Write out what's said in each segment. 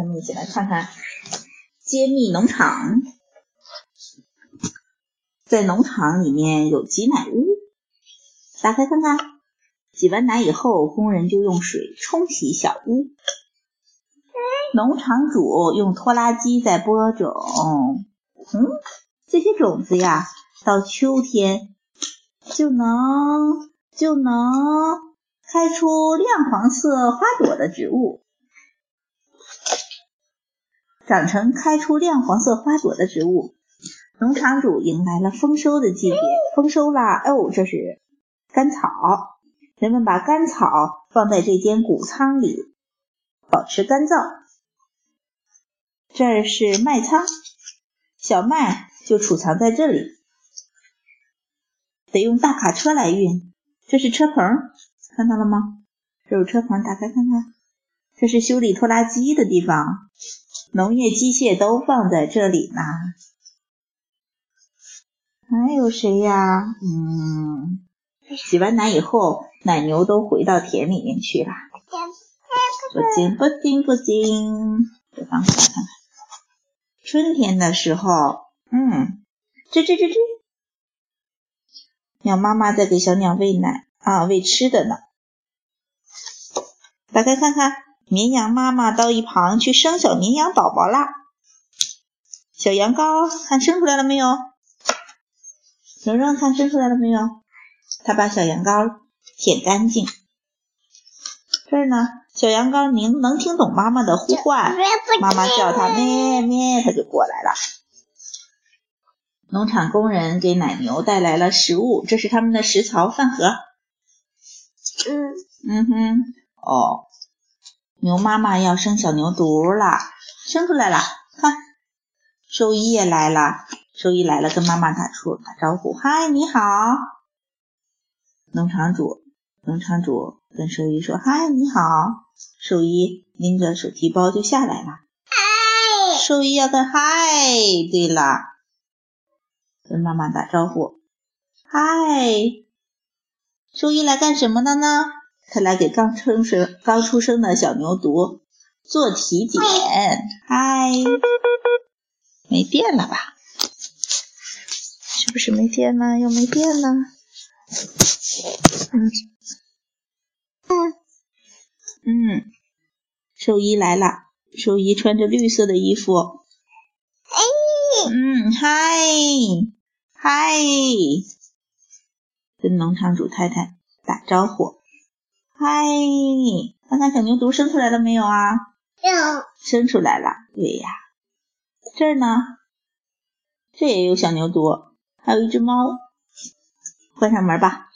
咱们一起来看看揭秘农场。在农场里面有挤奶屋，打开看看。挤完奶以后，工人就用水冲洗小屋。农场主用拖拉机在播种。嗯，这些种子呀，到秋天就能就能开出亮黄色花朵的植物。长成开出亮黄色花朵的植物，农场主迎来了丰收的季节。丰收啦！哦，这是干草。人们把干草放在这间谷仓里，保持干燥。这是麦仓，小麦就储藏在这里，得用大卡车来运。这是车棚，看到了吗？这有车棚，打开看看。这是修理拖拉机的地方。农业机械都放在这里呢，还有谁呀？嗯，洗完奶以后，奶牛都回到田里面去了。不行不行不行，这方向看看。春天的时候，嗯，吱吱吱吱，鸟妈妈在给小鸟喂奶啊，喂吃的呢。打开看看。绵羊妈妈到一旁去生小绵羊宝宝啦。小羊羔，看生出来了没有？蓉蓉，看生出来了没有？他把小羊羔舔干净。这儿呢，小羊羔能能听懂妈妈的呼唤，妈妈叫它咩咩，它就过来了。农场工人给奶牛带来了食物，这是他们的食槽饭盒。嗯嗯哼，哦。牛妈妈要生小牛犊了，生出来了，看，兽医也来了，兽医来了，跟妈妈打出打招呼，嗨，你好。农场主，农场主跟兽医说，嗨，你好。兽医拎着手提包就下来了，嗨。兽医要跟嗨，对了，跟妈妈打招呼，嗨。兽医来干什么的呢？他来给刚出生、刚出生的小牛犊做体检。嗨，没电了吧？是不是没电了？又没电了？嗯嗯，兽医来了。兽医穿着绿色的衣服。嗯，嗨嗨，跟农场主太太打招呼。嗨，看看小牛犊生出来了没有啊？有，生出来了。对呀，这儿呢，这也有小牛犊，还有一只猫。关上门吧。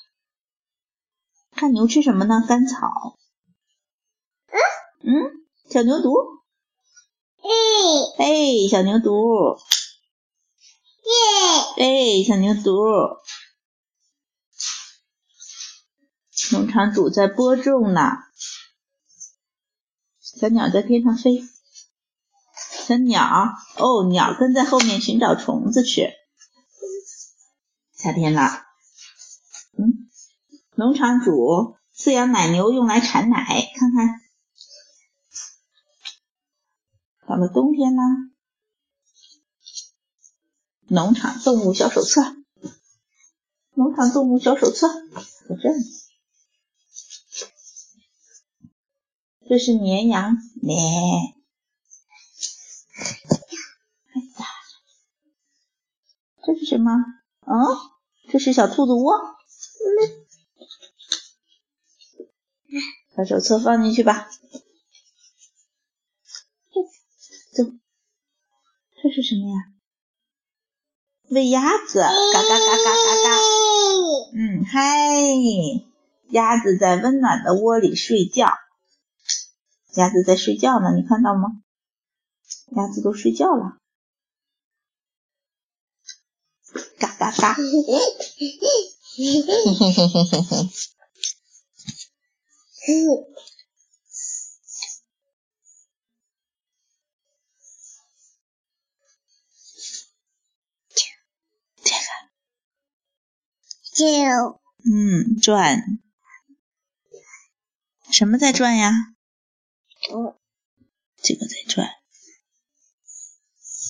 看牛吃什么呢？干草。嗯嗯，小牛犊。哎哎，小牛犊。耶哎，小牛犊。农场主在播种呢，小鸟在天上飞，小鸟哦，鸟跟在后面寻找虫子吃。夏天了，嗯，农场主饲养奶牛用来产奶，看看，到了冬天啦，农场动物小手册，农场动物小手册在这里。这是绵羊，咩。这是什么？嗯，这是小兔子窝。把手册放进去吧。这，这是什么呀？喂鸭子，嘎嘎嘎嘎嘎嘎。嗯，嗨，鸭子在温暖的窝里睡觉。鸭子在睡觉呢，你看到吗？鸭子都睡觉了，嘎嘎嘎！这个，嗯，转，什么在转呀？这个在转。